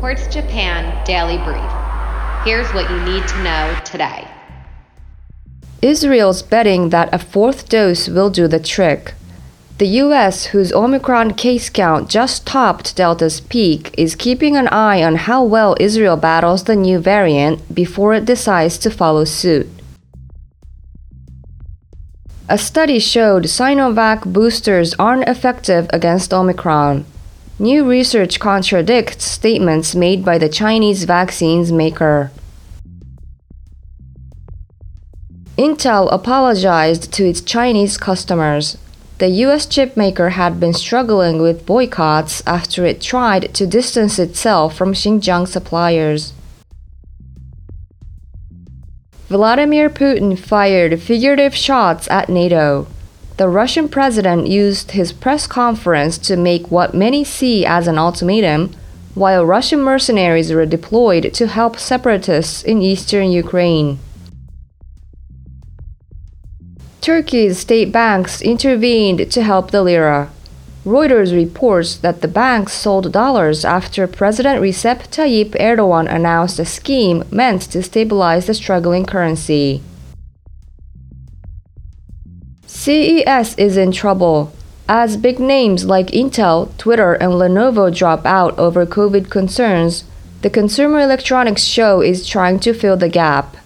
Quartz Japan Daily Brief. Here's what you need to know today. Israel's betting that a fourth dose will do the trick. The US, whose Omicron case count just topped Delta's peak, is keeping an eye on how well Israel battles the new variant before it decides to follow suit. A study showed Sinovac boosters aren't effective against Omicron. New research contradicts statements made by the Chinese vaccines maker. Intel apologized to its Chinese customers. The US chipmaker had been struggling with boycotts after it tried to distance itself from Xinjiang suppliers. Vladimir Putin fired figurative shots at NATO. The Russian president used his press conference to make what many see as an ultimatum, while Russian mercenaries were deployed to help separatists in eastern Ukraine. Turkey's state banks intervened to help the lira. Reuters reports that the banks sold dollars after President Recep Tayyip Erdogan announced a scheme meant to stabilize the struggling currency. CES is in trouble. As big names like Intel, Twitter, and Lenovo drop out over COVID concerns, the Consumer Electronics Show is trying to fill the gap.